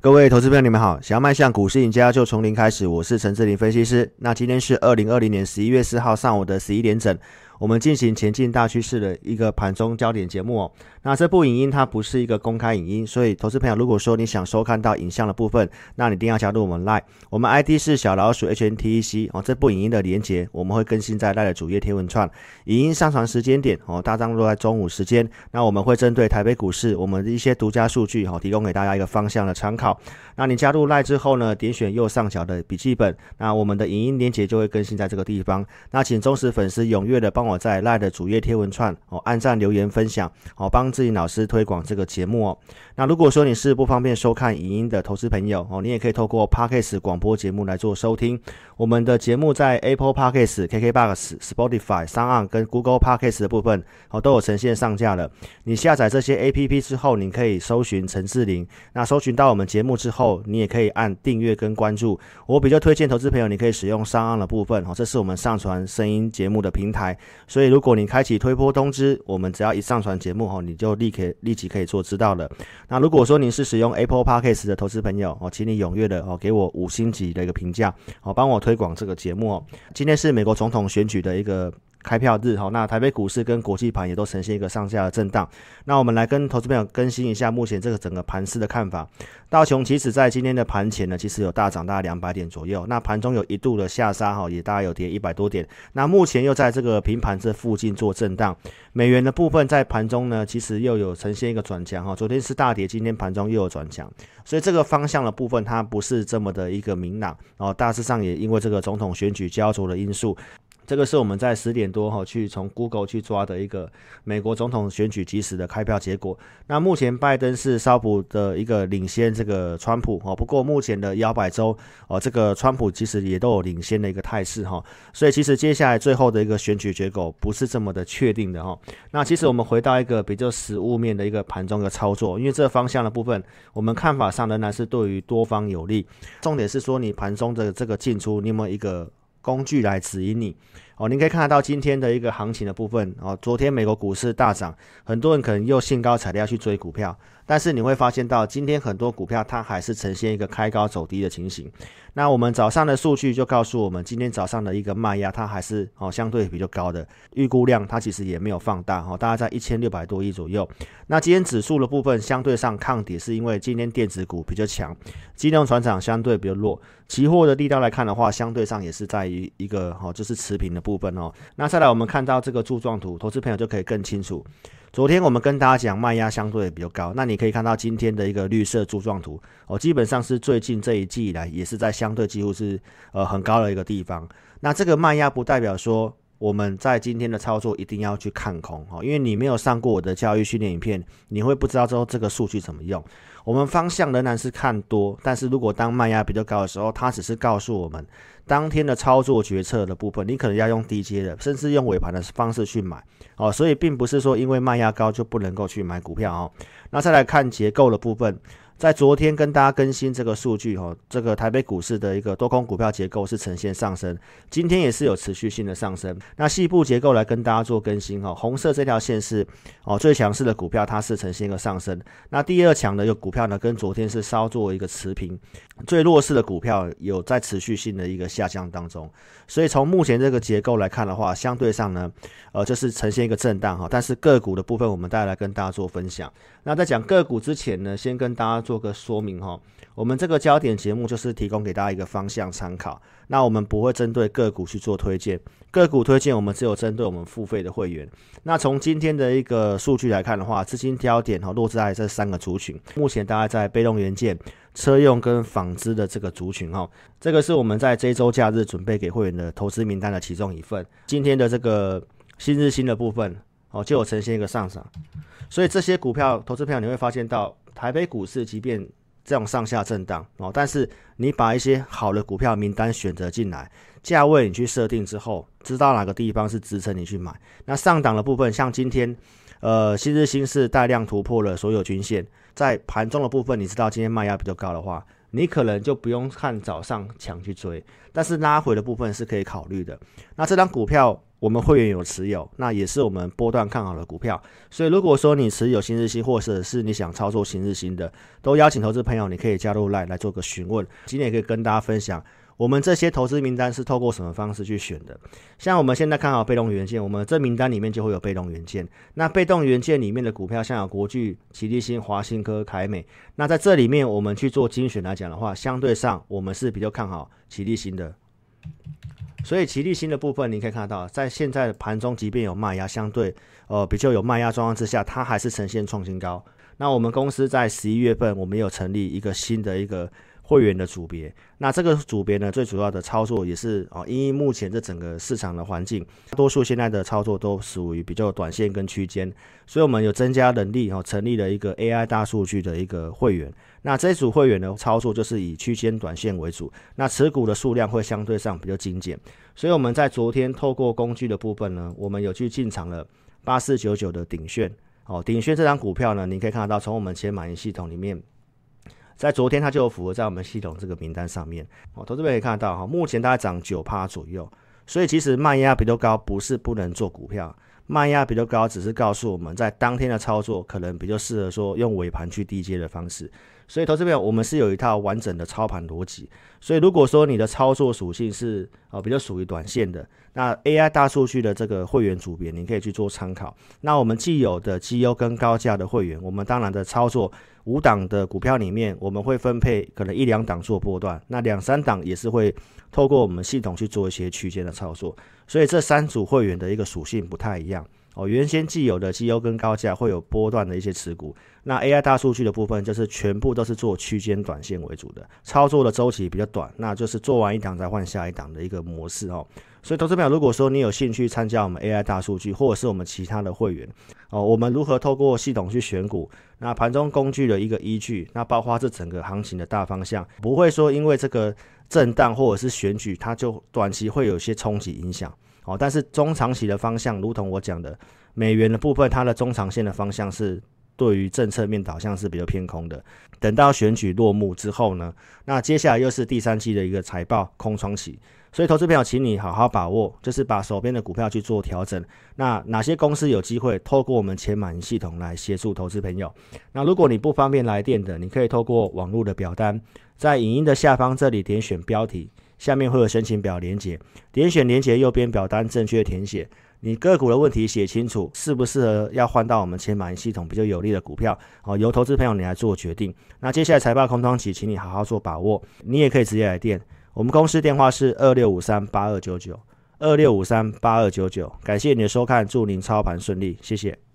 各位投资朋友，你们好！想要迈向股市赢家，就从零开始。我是陈志林分析师。那今天是二零二零年十一月四号上午的十一点整。我们进行前进大趋势的一个盘中焦点节目哦。那这部影音它不是一个公开影音，所以投资朋友如果说你想收看到影像的部分，那你一定要加入我们赖我们 ID 是小老鼠 HNTEC 哦。这部影音的连接我们会更新在 Line 的主页贴文串。影音上传时间点哦，大张落在中午时间。那我们会针对台北股市我们的一些独家数据哈，提供给大家一个方向的参考。那你加入赖之后呢，点选右上角的笔记本，那我们的影音连接就会更新在这个地方。那请忠实粉丝踊跃的帮我在赖的主页贴文串哦，按赞留言分享哦，帮自己老师推广这个节目哦。那如果说你是不方便收看影音的投资朋友哦，你也可以透过 Podcast 广播节目来做收听。我们的节目在 Apple Podcast、KKBox、Spotify、三岸跟 Google Podcast 的部分哦都有呈现上架了。你下载这些 APP 之后，你可以搜寻陈志玲。那搜寻到我们节目之后，你也可以按订阅跟关注。我比较推荐投资朋友，你可以使用上岸的部分哦，这是我们上传声音节目的平台。所以如果你开启推波通知，我们只要一上传节目哦，你就立刻立即可以做知道了。那如果说你是使用 Apple Podcast 的投资朋友哦，请你踊跃的哦给我五星级的一个评价哦，帮我推广这个节目哦。今天是美国总统选举的一个。开票日哈，那台北股市跟国际盘也都呈现一个上下的震荡。那我们来跟投资朋友更新一下目前这个整个盘势的看法。道琼其实在今天的盘前呢，其实有大涨大概两百点左右。那盘中有一度的下杀哈，也大概有跌一百多点。那目前又在这个平盘这附近做震荡。美元的部分在盘中呢，其实又有呈现一个转强哈。昨天是大跌，今天盘中又有转强，所以这个方向的部分它不是这么的一个明朗。哦，大致上也因为这个总统选举焦灼的因素。这个是我们在十点多哈去从 Google 去抓的一个美国总统选举即时的开票结果。那目前拜登是稍普的一个领先这个川普哦，不过目前的摇摆州哦，这个川普其实也都有领先的一个态势哈。所以其实接下来最后的一个选举结果不是这么的确定的哈。那其实我们回到一个比较实物面的一个盘中的操作，因为这方向的部分，我们看法上仍然是对于多方有利。重点是说你盘中的这个进出，你有没有一个？工具来指引你。哦，您可以看得到今天的一个行情的部分哦。昨天美国股市大涨，很多人可能又兴高采烈要去追股票，但是你会发现到今天很多股票它还是呈现一个开高走低的情形。那我们早上的数据就告诉我们，今天早上的一个卖压它还是哦相对比较高的，预估量它其实也没有放大哈，大概在一千六百多亿左右。那今天指数的部分相对上抗跌，是因为今天电子股比较强，机动船厂相对比较弱。期货的力道来看的话，相对上也是在于一个哈，就是持平的部分哦。那再来我们看到这个柱状图，投资朋友就可以更清楚。昨天我们跟大家讲卖压相对也比较高，那你可以看到今天的一个绿色柱状图哦，基本上是最近这一季以来也是在相对几乎是呃很高的一个地方。那这个卖压不代表说我们在今天的操作一定要去看空哈，因为你没有上过我的教育训练影片，你会不知道之后这个数据怎么用。我们方向仍然是看多，但是如果当卖压比较高的时候，它只是告诉我们当天的操作决策的部分，你可能要用低阶的，甚至用尾盘的方式去买哦。所以并不是说因为卖压高就不能够去买股票哦。那再来看结构的部分。在昨天跟大家更新这个数据哈，这个台北股市的一个多空股票结构是呈现上升，今天也是有持续性的上升。那细部结构来跟大家做更新哈，红色这条线是哦最强势的股票，它是呈现一个上升。那第二强的一个股票呢，跟昨天是稍作一个持平。最弱势的股票有在持续性的一个下降当中。所以从目前这个结构来看的话，相对上呢，呃，就是呈现一个震荡哈。但是个股的部分，我们带来跟大家做分享。那在讲个股之前呢，先跟大家做个说明哈。我们这个焦点节目就是提供给大家一个方向参考。那我们不会针对个股去做推荐，个股推荐我们只有针对我们付费的会员。那从今天的一个数据来看的话，资金焦点哈落在这三个族群，目前大概在被动元件。车用跟纺织的这个族群哈，这个是我们在这周假日准备给会员的投资名单的其中一份。今天的这个新日新的部分哦，就有呈现一个上涨，所以这些股票投资票你会发现到台北股市即便这种上下震荡哦，但是你把一些好的股票名单选择进来，价位你去设定之后，知道哪个地方是支撑你去买。那上档的部分，像今天呃新日新是带量突破了所有均线。在盘中的部分，你知道今天卖压比较高的话，你可能就不用看早上抢去追，但是拉回的部分是可以考虑的。那这张股票我们会员有持有，那也是我们波段看好的股票。所以如果说你持有新日新，或者是你想操作新日新的，都邀请投资朋友，你可以加入来来做个询问。今天也可以跟大家分享。我们这些投资名单是透过什么方式去选的？像我们现在看好被动元件，我们这名单里面就会有被动元件。那被动元件里面的股票，像有国巨、奇力新、华新科、凯美。那在这里面，我们去做精选来讲的话，相对上我们是比较看好奇力新的。所以奇力新的部分，你可以看到，在现在的盘中，即便有卖压，相对呃比较有卖压状况之下，它还是呈现创新高。那我们公司在十一月份，我们有成立一个新的一个。会员的组别，那这个组别呢，最主要的操作也是啊，因为目前这整个市场的环境，多数现在的操作都属于比较短线跟区间，所以我们有增加能力哦，成立了一个 AI 大数据的一个会员。那这组会员的操作就是以区间短线为主，那持股的数量会相对上比较精简。所以我们在昨天透过工具的部分呢，我们有去进场了八四九九的鼎炫哦，鼎炫这张股票呢，你可以看得到从我们前满盈系统里面。在昨天，它就有符合在我们系统这个名单上面。哦，投资者可以看得到哈，目前大概涨九趴左右。所以其实卖压比较高，不是不能做股票，卖压比较高，只是告诉我们在当天的操作可能比较适合说用尾盘去低接的方式。所以投资者，我们是有一套完整的操盘逻辑。所以如果说你的操作属性是呃比较属于短线的，那 AI 大数据的这个会员组别，你可以去做参考。那我们既有的绩优跟高价的会员，我们当然的操作。五档的股票里面，我们会分配可能一两档做波段，那两三档也是会透过我们系统去做一些区间的操作，所以这三组会员的一个属性不太一样哦。原先既有的绩优跟高价会有波段的一些持股，那 AI 大数据的部分就是全部都是做区间短线为主的，操作的周期比较短，那就是做完一档再换下一档的一个模式哦。所以，投资朋友，如果说你有兴趣参加我们 AI 大数据，或者是我们其他的会员哦，我们如何透过系统去选股？那盘中工具的一个依据，那包括这整个行情的大方向，不会说因为这个震荡或者是选举，它就短期会有些冲击影响哦。但是中长期的方向，如同我讲的，美元的部分，它的中长线的方向是对于政策面导向是比较偏空的。等到选举落幕之后呢，那接下来又是第三季的一个财报空窗期。所以，投资朋友，请你好好把握，就是把手边的股票去做调整。那哪些公司有机会透过我们钱满系统来协助投资朋友？那如果你不方便来电的，你可以透过网络的表单，在影音的下方这里点选标题，下面会有申请表连接，点选连接右边表单正确填写你个股的问题，写清楚适不适合要换到我们钱满系统比较有利的股票哦，由投资朋友你来做决定。那接下来财报空窗期，请你好好做把握，你也可以直接来电。我们公司电话是二六五三八二九九，二六五三八二九九。感谢你的收看，祝您操盘顺利，谢谢。